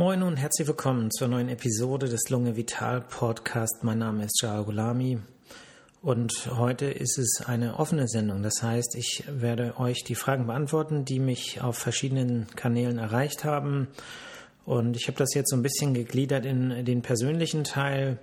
Moin und herzlich willkommen zur neuen Episode des Lunge Vital Podcast. Mein Name ist Jao Gulami und heute ist es eine offene Sendung. Das heißt, ich werde euch die Fragen beantworten, die mich auf verschiedenen Kanälen erreicht haben. Und ich habe das jetzt so ein bisschen gegliedert in den persönlichen Teil.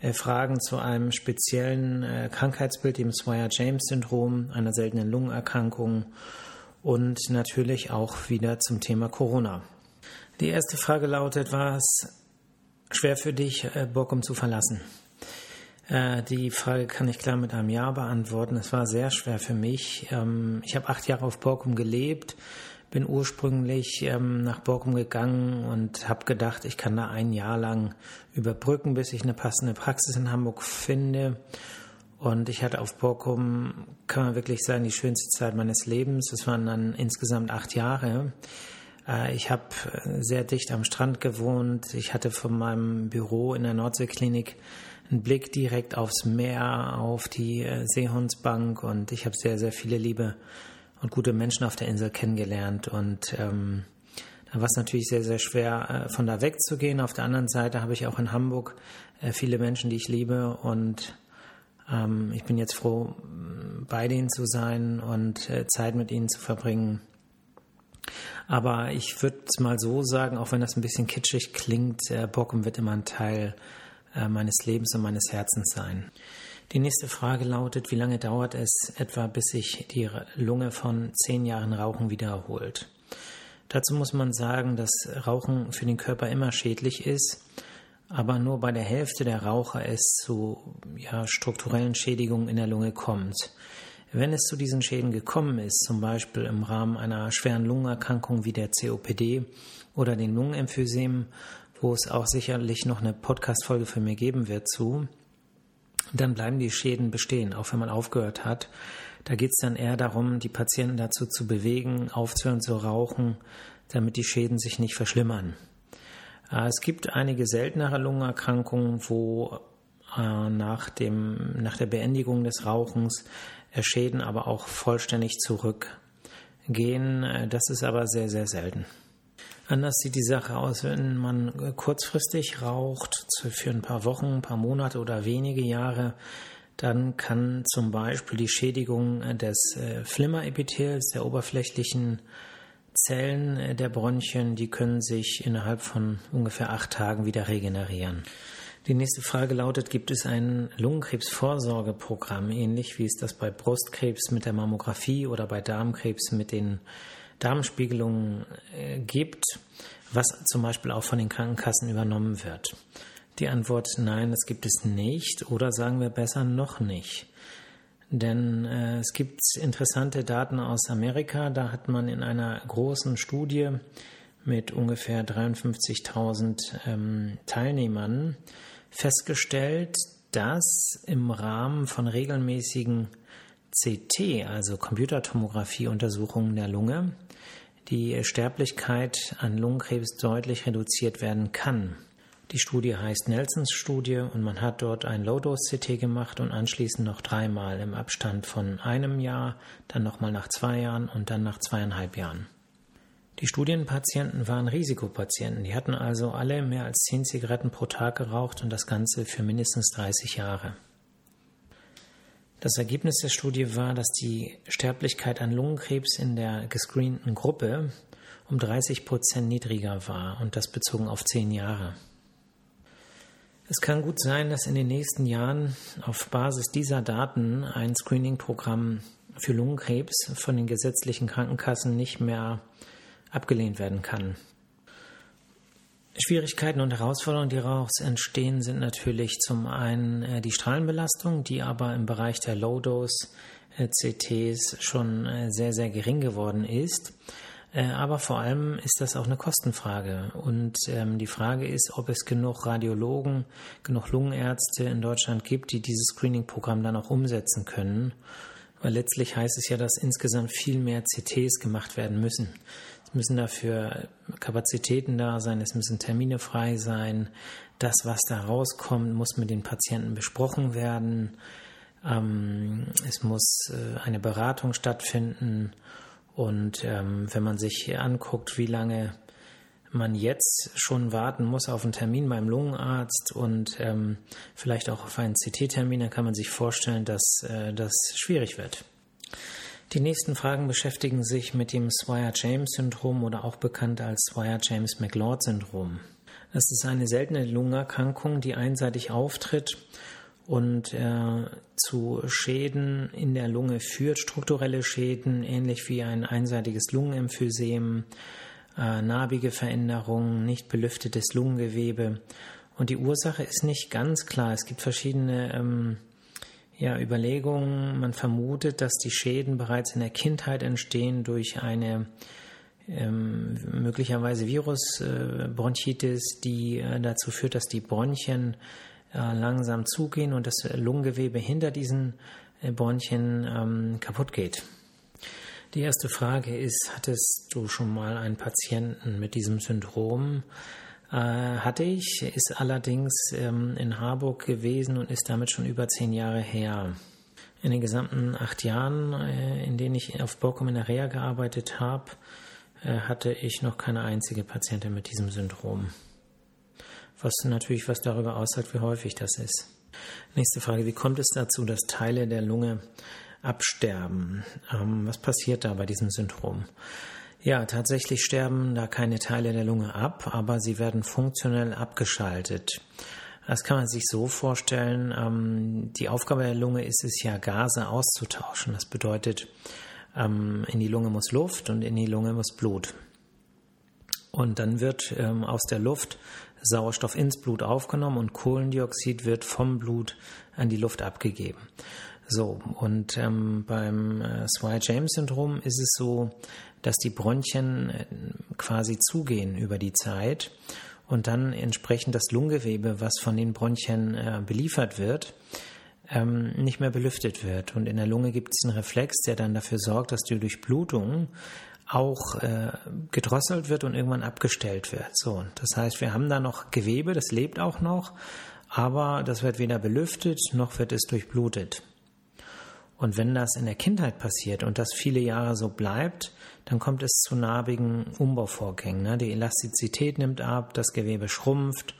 Äh, Fragen zu einem speziellen äh, Krankheitsbild, dem Swire-James-Syndrom, einer seltenen Lungenerkrankung und natürlich auch wieder zum Thema Corona. Die erste Frage lautet, war es schwer für dich, äh, Borkum zu verlassen? Äh, die Frage kann ich klar mit einem Ja beantworten. Es war sehr schwer für mich. Ähm, ich habe acht Jahre auf Borkum gelebt, bin ursprünglich ähm, nach Borkum gegangen und habe gedacht, ich kann da ein Jahr lang überbrücken, bis ich eine passende Praxis in Hamburg finde. Und ich hatte auf Borkum, kann man wirklich sagen, die schönste Zeit meines Lebens. Es waren dann insgesamt acht Jahre. Äh, ich habe äh, sehr dicht am Strand gewohnt. Ich hatte von meinem Büro in der Nordseeklinik einen Blick direkt aufs Meer, auf die äh, Seehundsbank und ich habe sehr, sehr viele liebe und gute Menschen auf der Insel kennengelernt und ähm, da war es natürlich sehr, sehr schwer, von da wegzugehen. Auf der anderen Seite habe ich auch in Hamburg viele Menschen, die ich liebe und ähm, ich bin jetzt froh, bei denen zu sein und Zeit mit ihnen zu verbringen. Aber ich würde es mal so sagen, auch wenn das ein bisschen kitschig klingt, äh, Borkum wird immer ein Teil äh, meines Lebens und meines Herzens sein. Die nächste Frage lautet, wie lange dauert es etwa, bis sich die Lunge von zehn Jahren Rauchen wieder erholt? Dazu muss man sagen, dass Rauchen für den Körper immer schädlich ist, aber nur bei der Hälfte der Raucher es zu ja, strukturellen Schädigungen in der Lunge kommt. Wenn es zu diesen Schäden gekommen ist, zum Beispiel im Rahmen einer schweren Lungenerkrankung wie der COPD oder den Lungenemphysem, wo es auch sicherlich noch eine Podcast-Folge für mir geben wird zu, dann bleiben die Schäden bestehen, auch wenn man aufgehört hat. Da geht es dann eher darum, die Patienten dazu zu bewegen, aufzuhören zu rauchen, damit die Schäden sich nicht verschlimmern. Äh, es gibt einige seltenere Lungenerkrankungen, wo äh, nach, dem, nach der Beendigung des Rauchens Schäden aber auch vollständig zurückgehen. Äh, das ist aber sehr, sehr selten. Anders sieht die Sache aus, wenn man kurzfristig raucht, für ein paar Wochen, ein paar Monate oder wenige Jahre. Dann kann zum Beispiel die Schädigung des äh, Flimmerepithels, der oberflächlichen Zellen äh, der Bronchien, die können sich innerhalb von ungefähr acht Tagen wieder regenerieren. Die nächste Frage lautet, gibt es ein Lungenkrebsvorsorgeprogramm, ähnlich wie es das bei Brustkrebs mit der Mammographie oder bei Darmkrebs mit den Darmspiegelungen äh, gibt, was zum Beispiel auch von den Krankenkassen übernommen wird? Die Antwort nein, das gibt es nicht oder sagen wir besser noch nicht. Denn äh, es gibt interessante Daten aus Amerika, da hat man in einer großen Studie mit ungefähr 53.000 ähm, Teilnehmern festgestellt, dass im Rahmen von regelmäßigen CT, also Computertomographie-Untersuchungen der Lunge, die Sterblichkeit an Lungenkrebs deutlich reduziert werden kann. Die Studie heißt Nelsons Studie und man hat dort ein Low-Dose-CT gemacht und anschließend noch dreimal im Abstand von einem Jahr, dann nochmal nach zwei Jahren und dann nach zweieinhalb Jahren. Die Studienpatienten waren Risikopatienten, die hatten also alle mehr als 10 Zigaretten pro Tag geraucht und das Ganze für mindestens 30 Jahre. Das Ergebnis der Studie war, dass die Sterblichkeit an Lungenkrebs in der gescreenten Gruppe um 30 Prozent niedriger war und das bezogen auf 10 Jahre. Es kann gut sein, dass in den nächsten Jahren auf Basis dieser Daten ein Screening-Programm für Lungenkrebs von den gesetzlichen Krankenkassen nicht mehr abgelehnt werden kann. Schwierigkeiten und Herausforderungen, die daraus entstehen, sind natürlich zum einen äh, die Strahlenbelastung, die aber im Bereich der Low-Dose-CTs schon äh, sehr, sehr gering geworden ist. Äh, aber vor allem ist das auch eine Kostenfrage. Und ähm, die Frage ist, ob es genug Radiologen, genug Lungenärzte in Deutschland gibt, die dieses Screening-Programm dann auch umsetzen können. Weil letztlich heißt es ja, dass insgesamt viel mehr CTs gemacht werden müssen müssen dafür Kapazitäten da sein, es müssen Termine frei sein. Das, was da rauskommt, muss mit den Patienten besprochen werden. Ähm, es muss äh, eine Beratung stattfinden. Und ähm, wenn man sich anguckt, wie lange man jetzt schon warten muss auf einen Termin beim Lungenarzt und ähm, vielleicht auch auf einen CT-Termin, dann kann man sich vorstellen, dass äh, das schwierig wird. Die nächsten Fragen beschäftigen sich mit dem Swire-James-Syndrom oder auch bekannt als Swire-James-McLeod-Syndrom. Das ist eine seltene Lungenerkrankung, die einseitig auftritt und äh, zu Schäden in der Lunge führt, strukturelle Schäden, ähnlich wie ein einseitiges Lungenemphysem, äh, narbige Veränderungen, nicht belüftetes Lungengewebe. Und die Ursache ist nicht ganz klar. Es gibt verschiedene ähm, ja, Überlegungen. Man vermutet, dass die Schäden bereits in der Kindheit entstehen durch eine ähm, möglicherweise Virusbronchitis, äh, die äh, dazu führt, dass die Bronchien äh, langsam zugehen und das Lungengewebe hinter diesen äh, Bronchien ähm, kaputt geht. Die erste Frage ist, hattest du schon mal einen Patienten mit diesem Syndrom? Äh, hatte ich, ist allerdings ähm, in Harburg gewesen und ist damit schon über zehn Jahre her. In den gesamten acht Jahren, äh, in denen ich auf Borkum in der Reha gearbeitet habe, äh, hatte ich noch keine einzige Patientin mit diesem Syndrom. Was natürlich was darüber aussagt, wie häufig das ist. Nächste Frage, wie kommt es dazu, dass Teile der Lunge absterben. Ähm, was passiert da bei diesem Syndrom? Ja, tatsächlich sterben da keine Teile der Lunge ab, aber sie werden funktionell abgeschaltet. Das kann man sich so vorstellen. Ähm, die Aufgabe der Lunge ist es ja, Gase auszutauschen. Das bedeutet, ähm, in die Lunge muss Luft und in die Lunge muss Blut. Und dann wird ähm, aus der Luft Sauerstoff ins Blut aufgenommen und Kohlendioxid wird vom Blut an die Luft abgegeben. So, und ähm, beim äh, Swire-James-Syndrom ist es so, dass die Bronchien äh, quasi zugehen über die Zeit und dann entsprechend das Lungengewebe, was von den Bronchien äh, beliefert wird, ähm, nicht mehr belüftet wird. Und in der Lunge gibt es einen Reflex, der dann dafür sorgt, dass die Durchblutung auch äh, gedrosselt wird und irgendwann abgestellt wird. So, das heißt, wir haben da noch Gewebe, das lebt auch noch, aber das wird weder belüftet noch wird es durchblutet. Und wenn das in der Kindheit passiert und das viele Jahre so bleibt, dann kommt es zu narbigen Umbauvorgängen. Ne? Die Elastizität nimmt ab, das Gewebe schrumpft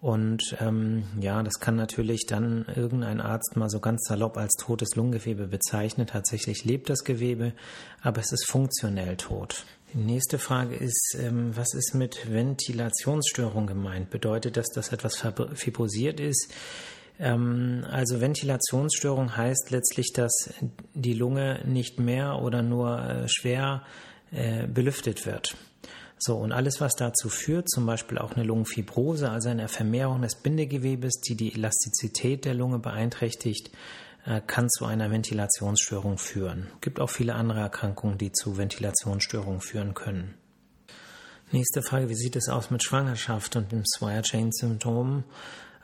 und ähm, ja, das kann natürlich dann irgendein Arzt mal so ganz salopp als totes Lungengewebe bezeichnen. Tatsächlich lebt das Gewebe, aber es ist funktionell tot. Die nächste Frage ist, ähm, was ist mit Ventilationsstörung gemeint? Bedeutet das, dass etwas fibrosiert ist? Ähm, also Ventilationsstörung heißt letztlich, dass die Lunge nicht mehr oder nur äh, schwer äh, belüftet wird. So, und alles, was dazu führt, zum Beispiel auch eine Lungenfibrose, also eine Vermehrung des Bindegewebes, die die Elastizität der Lunge beeinträchtigt, äh, kann zu einer Ventilationsstörung führen. Es gibt auch viele andere Erkrankungen, die zu Ventilationsstörungen führen können. Nächste Frage, wie sieht es aus mit Schwangerschaft und dem Swire-Chain-Syndrom?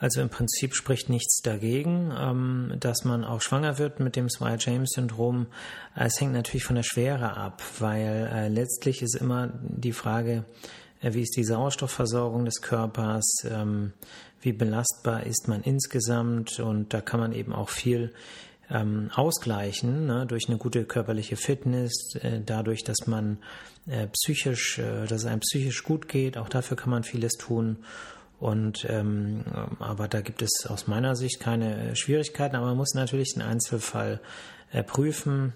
Also im Prinzip spricht nichts dagegen, ähm, dass man auch schwanger wird mit dem Swire-James-Syndrom. Es hängt natürlich von der Schwere ab, weil äh, letztlich ist immer die Frage, äh, wie ist die Sauerstoffversorgung des Körpers, ähm, wie belastbar ist man insgesamt und da kann man eben auch viel ähm, ausgleichen ne, durch eine gute körperliche Fitness, äh, dadurch, dass man äh, psychisch, äh, dass es einem psychisch gut geht. Auch dafür kann man vieles tun. Und ähm, aber da gibt es aus meiner Sicht keine Schwierigkeiten, aber man muss natürlich den Einzelfall äh, prüfen,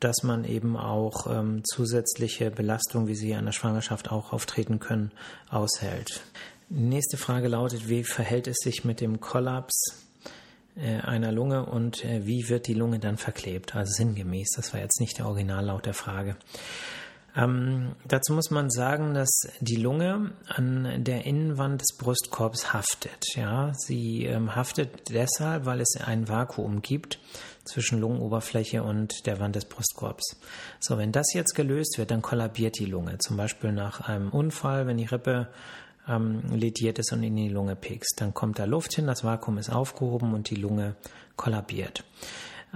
dass man eben auch ähm, zusätzliche Belastungen, wie sie an der Schwangerschaft auch auftreten können, aushält. nächste Frage lautet, wie verhält es sich mit dem Kollaps äh, einer Lunge und äh, wie wird die Lunge dann verklebt? Also sinngemäß, das war jetzt nicht der Originallaut der Frage. Ähm, dazu muss man sagen, dass die Lunge an der Innenwand des Brustkorbs haftet. Ja, sie ähm, haftet deshalb, weil es ein Vakuum gibt zwischen Lungenoberfläche und der Wand des Brustkorbs. So, wenn das jetzt gelöst wird, dann kollabiert die Lunge. Zum Beispiel nach einem Unfall, wenn die Rippe ähm, lediert ist und in die Lunge piekst. Dann kommt da Luft hin, das Vakuum ist aufgehoben und die Lunge kollabiert.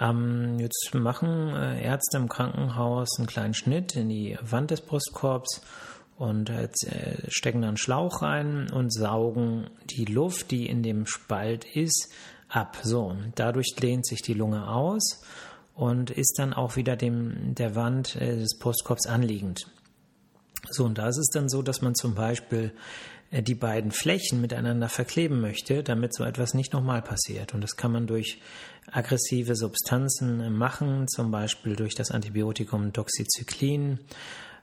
Ähm, jetzt machen äh, Ärzte im Krankenhaus einen kleinen Schnitt in die Wand des Brustkorbs und äh, stecken dann Schlauch rein und saugen die Luft, die in dem Spalt ist, ab. So, dadurch dehnt sich die Lunge aus und ist dann auch wieder dem der Wand äh, des Brustkorbs anliegend. So, und da ist es dann so, dass man zum Beispiel äh, die beiden Flächen miteinander verkleben möchte, damit so etwas nicht nochmal passiert. Und das kann man durch aggressive Substanzen machen, zum Beispiel durch das Antibiotikum Doxycyclin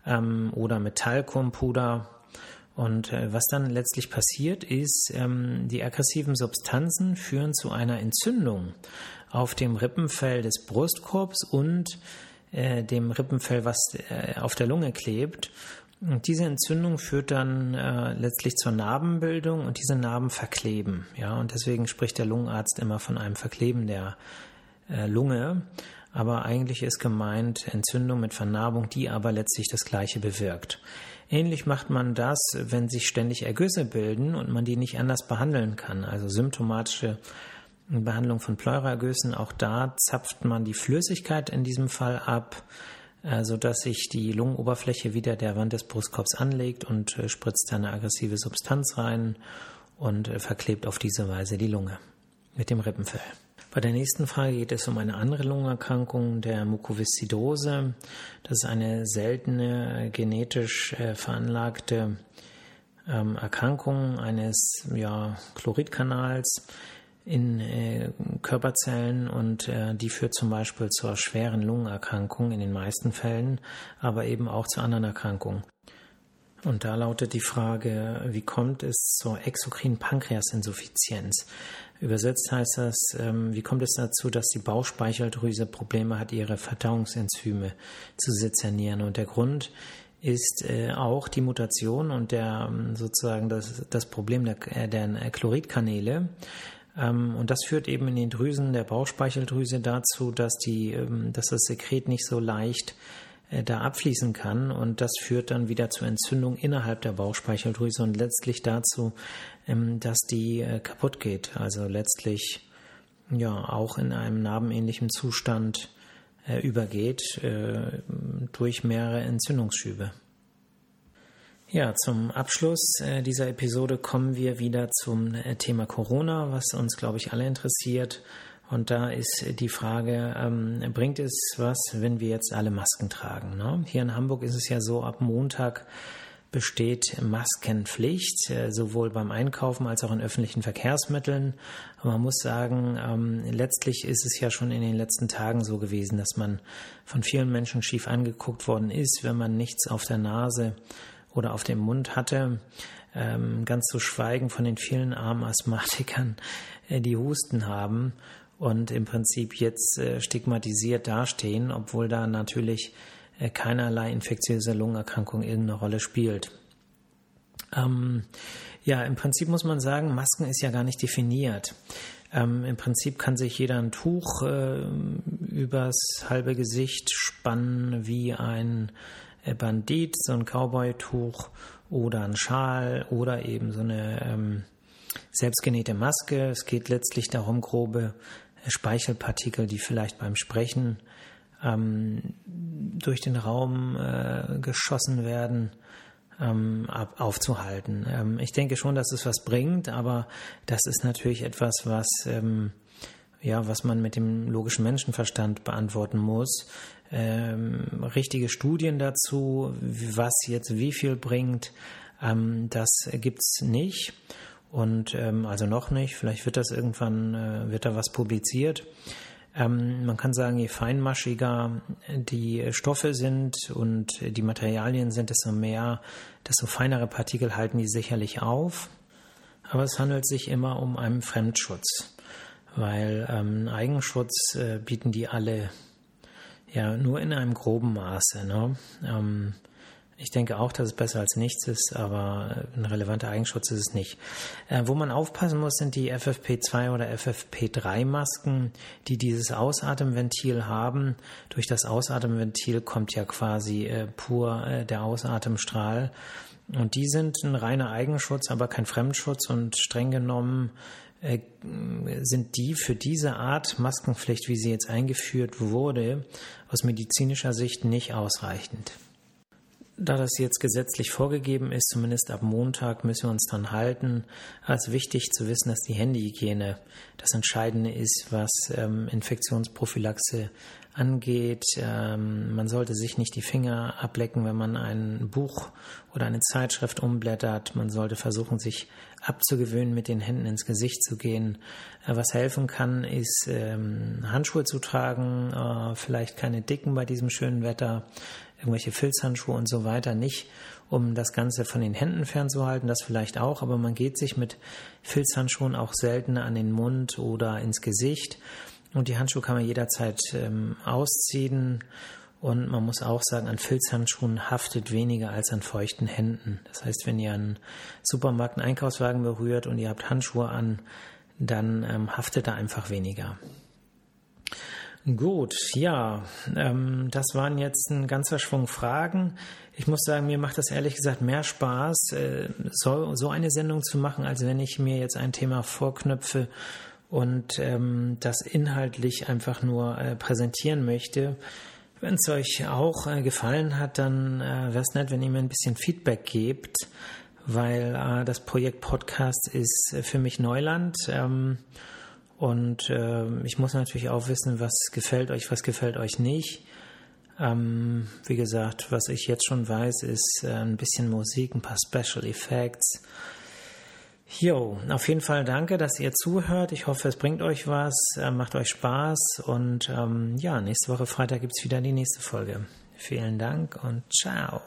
ähm, oder mit Talkumpuder. Und äh, was dann letztlich passiert, ist, ähm, die aggressiven Substanzen führen zu einer Entzündung auf dem Rippenfell des Brustkorbs und äh, dem Rippenfell, was äh, auf der Lunge klebt. Und diese Entzündung führt dann äh, letztlich zur Narbenbildung und diese Narben verkleben. Ja, und deswegen spricht der Lungenarzt immer von einem Verkleben der äh, Lunge. Aber eigentlich ist gemeint Entzündung mit Vernarbung, die aber letztlich das Gleiche bewirkt. Ähnlich macht man das, wenn sich ständig Ergüsse bilden und man die nicht anders behandeln kann. Also symptomatische Behandlung von Pleuraergüssen, auch da zapft man die Flüssigkeit in diesem Fall ab äh, sodass sich die Lungenoberfläche wieder der Wand des Brustkorbs anlegt und äh, spritzt eine aggressive Substanz rein und äh, verklebt auf diese Weise die Lunge mit dem Rippenfell. Bei der nächsten Frage geht es um eine andere Lungenerkrankung, der Mukoviszidose. Das ist eine seltene, genetisch veranlagte ähm, Erkrankung eines ja, Chloridkanals in äh, Körperzellen und äh, die führt zum Beispiel zur schweren Lungenerkrankung in den meisten Fällen, aber eben auch zu anderen Erkrankungen. Und da lautet die Frage, wie kommt es zur exokrinen Pankreasinsuffizienz? Übersetzt heißt das, ähm, wie kommt es dazu, dass die Bauchspeicheldrüse Probleme hat, ihre Verdauungsenzyme zu sezernieren? Und der Grund ist äh, auch die Mutation und der ähm, sozusagen das, das Problem der, äh, der Chloridkanäle. Ähm, und das führt eben in den Drüsen der Bauchspeicheldrüse dazu, dass, die, ähm, dass das Sekret nicht so leicht äh, da abfließen kann und das führt dann wieder zur Entzündung innerhalb der Bauchspeicheldrüse und letztlich dazu, ähm, dass die äh, kaputt geht. Also letztlich ja auch in einem narbenähnlichen Zustand äh, übergeht durch mehrere Entzündungsschübe. Ja, zum Abschluss äh, dieser Episode kommen wir wieder zum äh, Thema Corona, was uns, glaube ich, alle interessiert. Und da ist die Frage, ähm, bringt es was, wenn wir jetzt alle Masken tragen? Ne? Hier in Hamburg ist es ja so, ab Montag besteht Maskenpflicht, äh, sowohl beim Einkaufen als auch in öffentlichen Verkehrsmitteln. Aber man muss sagen, ähm, letztlich ist es ja schon in den letzten Tagen so gewesen, dass man von vielen Menschen schief angeguckt worden ist, wenn man nichts auf der Nase oder auf dem Mund hatte, ähm, ganz zu schweigen von den vielen armen Asthmatikern, äh, die Husten haben und im Prinzip jetzt äh, stigmatisiert dastehen, obwohl da natürlich äh, keinerlei infektiöse Lungenerkrankung irgendeine Rolle spielt. Ähm, ja, im Prinzip muss man sagen, Masken ist ja gar nicht definiert. Ähm, Im Prinzip kann sich jeder ein Tuch äh, übers halbe Gesicht spannen wie ein Bandit, so ein Cowboy-Tuch oder ein Schal oder eben so eine ähm, selbstgenähte Maske. Es geht letztlich darum, grobe äh, Speichelpartikel, die vielleicht beim Sprechen ähm, durch den Raum äh, geschossen werden, ähm, ab, aufzuhalten. Ähm, ich denke schon, dass es was bringt, aber das ist natürlich etwas, was ähm, ja, was man mit dem logischen Menschenverstand beantworten muss ähm, richtige Studien dazu, was jetzt wie viel bringt, ähm, das gibt's nicht. Und ähm, also noch nicht, vielleicht wird das irgendwann, äh, wird da was publiziert. Ähm, man kann sagen, je feinmaschiger die Stoffe sind und die Materialien sind, desto mehr, desto feinere Partikel halten die sicherlich auf. Aber es handelt sich immer um einen Fremdschutz, weil ähm, Eigenschutz äh, bieten die alle ja, nur in einem groben Maße. Ne? Ähm, ich denke auch, dass es besser als nichts ist, aber ein relevanter Eigenschutz ist es nicht. Äh, wo man aufpassen muss, sind die FFP2 oder FFP3-Masken, die dieses Ausatemventil haben. Durch das Ausatemventil kommt ja quasi äh, pur äh, der Ausatemstrahl. Und die sind ein reiner Eigenschutz, aber kein Fremdschutz und streng genommen äh, sind die für diese Art Maskenpflicht, wie sie jetzt eingeführt wurde, aus medizinischer Sicht nicht ausreichend. da das jetzt gesetzlich vorgegeben ist, zumindest ab Montag müssen wir uns dran halten, als wichtig zu wissen, dass die Handyhygiene das Entscheidende ist, was ähm, Infektionsprophylaxe angeht. Ähm, man sollte sich nicht die Finger ablecken, wenn man ein Buch oder eine Zeitschrift umblättert. Man sollte versuchen, sich abzugewöhnen, mit den Händen ins Gesicht zu gehen. Äh, was helfen kann, ist ähm, Handschuhe zu tragen, äh, vielleicht keine dicken bei diesem schönen Wetter irgendwelche Filzhandschuhe und so weiter nicht, um das Ganze von den Händen fernzuhalten, das vielleicht auch, aber man geht sich mit Filzhandschuhen auch seltener an den Mund oder ins Gesicht. Und die Handschuhe kann man jederzeit ähm, ausziehen und man muss auch sagen, an Filzhandschuhen haftet weniger als an feuchten Händen. Das heißt, wenn ihr einen Supermarkt einen Einkaufswagen berührt und ihr habt Handschuhe an, dann ähm, haftet da einfach weniger. Gut, ja, ähm, das waren jetzt ein ganzer Schwung Fragen. Ich muss sagen, mir macht das ehrlich gesagt mehr Spaß, äh, so, so eine Sendung zu machen, als wenn ich mir jetzt ein Thema vorknüpfe und ähm, das inhaltlich einfach nur äh, präsentieren möchte. Wenn es euch auch äh, gefallen hat, dann äh, wäre es nett, wenn ihr mir ein bisschen Feedback gebt, weil äh, das Projekt Podcast ist äh, für mich Neuland. Ähm, und äh, ich muss natürlich auch wissen, was gefällt euch, was gefällt euch nicht. Ähm, wie gesagt, was ich jetzt schon weiß, ist äh, ein bisschen Musik, ein paar Special Effects. Jo, auf jeden Fall danke, dass ihr zuhört. Ich hoffe, es bringt euch was, äh, macht euch Spaß und ähm, ja, nächste Woche Freitag gibt es wieder die nächste Folge. Vielen Dank und ciao.